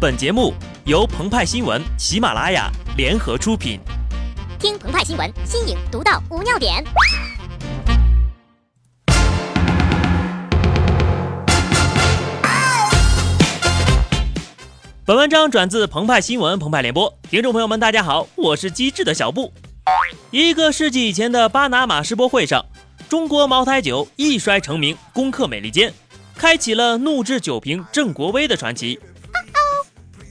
本节目由澎湃新闻、喜马拉雅联合出品。听澎湃新闻，新颖独到，无尿点。本文章转自澎湃新闻、澎湃联播。听众朋友们，大家好，我是机智的小布。一个世纪以前的巴拿马世博会上，中国茅台酒一摔成名，攻克美利坚，开启了怒掷酒瓶振国威的传奇。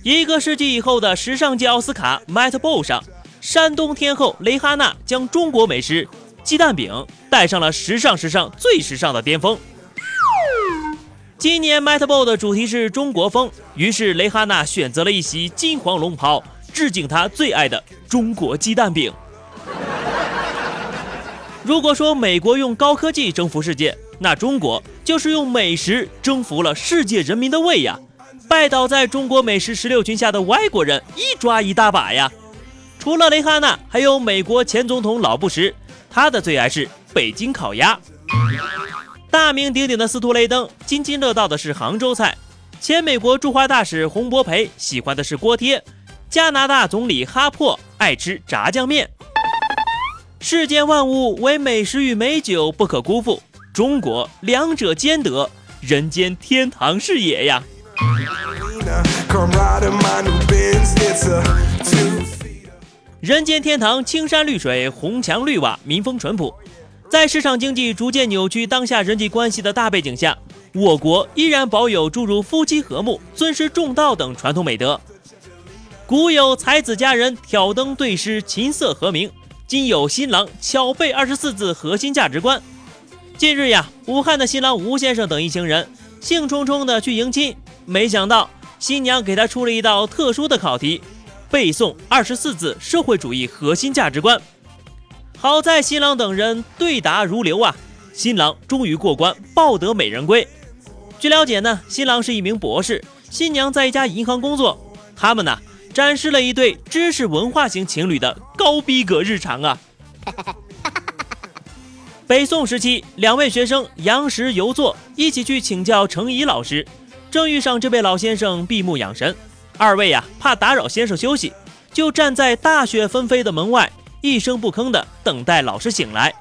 一个世纪以后的时尚界奥斯卡 Met Ball 上，山东天后蕾哈娜将中国美食鸡蛋饼带上了时尚时尚最时尚的巅峰。今年 Met Ball 的主题是中国风，于是蕾哈娜选择了一袭金黄龙袍，致敬她最爱的中国鸡蛋饼。如果说美国用高科技征服世界，那中国就是用美食征服了世界人民的胃呀！拜倒在中国美食十六群下的外国人一抓一大把呀！除了蕾哈娜，还有美国前总统老布什，他的最爱是北京烤鸭。大名鼎鼎的司徒雷登津津乐道的是杭州菜，前美国驻华大使洪博培喜欢的是锅贴，加拿大总理哈珀爱吃炸酱面。世间万物唯美食与美酒不可辜负，中国两者兼得，人间天堂是也呀！人间天堂，青山绿水，红墙绿瓦，民风淳朴。在市场经济逐渐扭曲当下人际关系的大背景下，我国依然保有诸如夫妻和睦、尊师重道等传统美德。古有才子佳人挑灯对诗，琴瑟和鸣；今有新郎巧背二十四字核心价值观。近日呀，武汉的新郎吴先生等一行人兴冲冲地去迎亲。没想到新娘给他出了一道特殊的考题，背诵二十四字社会主义核心价值观。好在新郎等人对答如流啊，新郎终于过关，抱得美人归。据了解呢，新郎是一名博士，新娘在一家银行工作。他们呢，展示了一对知识文化型情侣的高逼格日常啊。北宋时期，两位学生杨时游作一起去请教程颐老师。正遇上这位老先生闭目养神，二位呀怕打扰先生休息，就站在大雪纷飞的门外，一声不吭的等待老师醒来。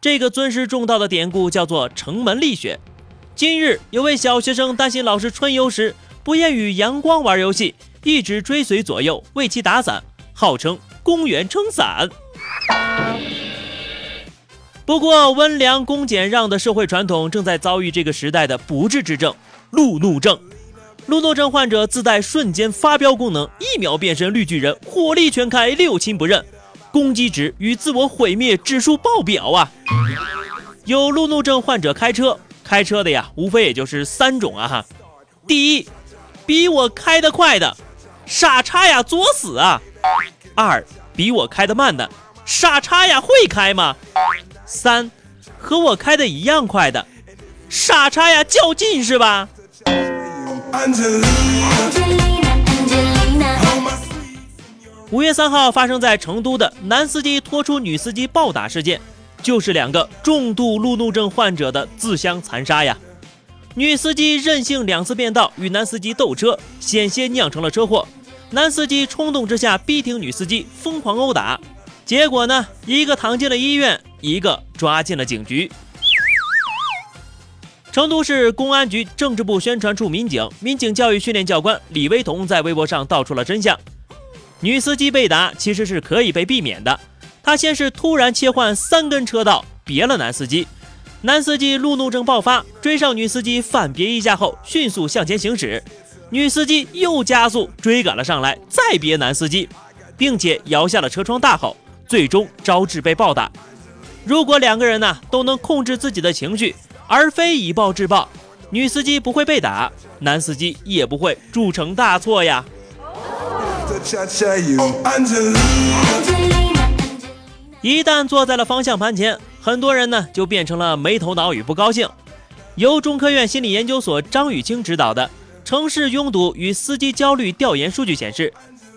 这个尊师重道的典故叫做城门立雪。今日有位小学生担心老师春游时不愿与阳光玩游戏，一直追随左右为其打伞，号称公园撑伞。不过温良恭俭让的社会传统正在遭遇这个时代的不治之症。路怒症，路怒症患者自带瞬间发飙功能，一秒变身绿巨人，火力全开，六亲不认，攻击值与自我毁灭指数爆表啊！有路怒症患者开车，开车的呀，无非也就是三种啊哈。第一，比我开得快的，傻叉呀，作死啊！二，比我开得慢的，傻叉呀，会开吗？三，和我开的一样快的，傻叉呀，较劲是吧？五月三号发生在成都的男司机拖出女司机暴打事件，就是两个重度路怒症患者的自相残杀呀！女司机任性两次变道与男司机斗车，险些酿成了车祸。男司机冲动之下逼停女司机，疯狂殴打，结果呢，一个躺进了医院，一个抓进了警局。成都市公安局政治部宣传处民警、民警教育训练教官李威彤在微博上道出了真相：女司机被打其实是可以被避免的。他先是突然切换三根车道，别了男司机，男司机路怒症爆发，追上女司机反别一下后，迅速向前行驶，女司机又加速追赶了上来，再别男司机，并且摇下了车窗大吼，最终招致被暴打。如果两个人呢都能控制自己的情绪。而非以暴制暴，女司机不会被打，男司机也不会铸成大错呀。一旦坐在了方向盘前，很多人呢就变成了没头脑与不高兴。由中科院心理研究所张雨清指导的城市拥堵与司机焦虑调研数据显示，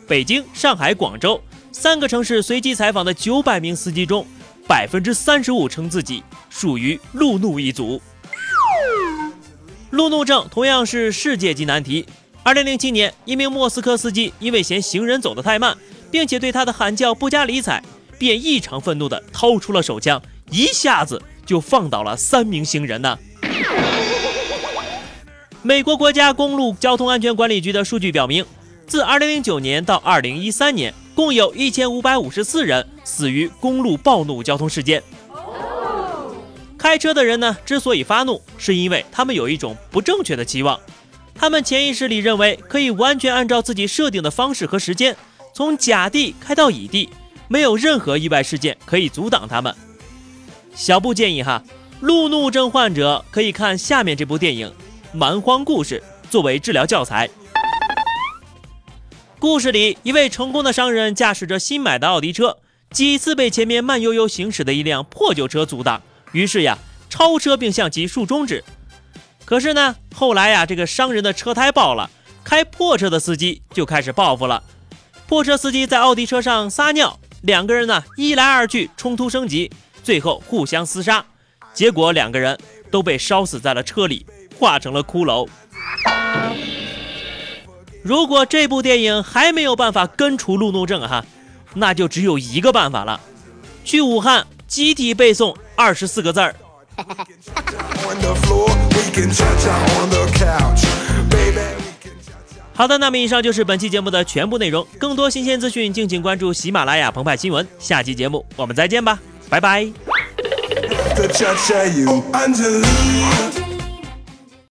北京、上海、广州三个城市随机采访的九百名司机中。百分之三十五称自己属于路怒一族。路怒症同样是世界级难题。二零零七年，一名莫斯科司机因为嫌行人走得太慢，并且对他的喊叫不加理睬，便异常愤怒地掏出了手枪，一下子就放倒了三名行人呢。美国国家公路交通安全管理局的数据表明，自二零零九年到二零一三年，共有一千五百五十四人死于公路暴怒交通事件。开车的人呢，之所以发怒，是因为他们有一种不正确的期望。他们潜意识里认为可以完全按照自己设定的方式和时间，从甲地开到乙地，没有任何意外事件可以阻挡他们。小布建议哈，路怒症患者可以看下面这部电影《蛮荒故事》作为治疗教材。故事里，一位成功的商人驾驶着新买的奥迪车，几次被前面慢悠悠行驶的一辆破旧车阻挡，于是呀，超车并向其竖中指。可是呢，后来呀，这个商人的车胎爆了，开破车的司机就开始报复了。破车司机在奥迪车上撒尿，两个人呢一来二去，冲突升级，最后互相厮杀，结果两个人都被烧死在了车里，化成了骷髅。如果这部电影还没有办法根除路怒症哈，那就只有一个办法了，去武汉集体背诵二十四个字儿。好的，那么以上就是本期节目的全部内容。更多新鲜资讯，敬请关注喜马拉雅澎湃新闻。下期节目我们再见吧，拜拜。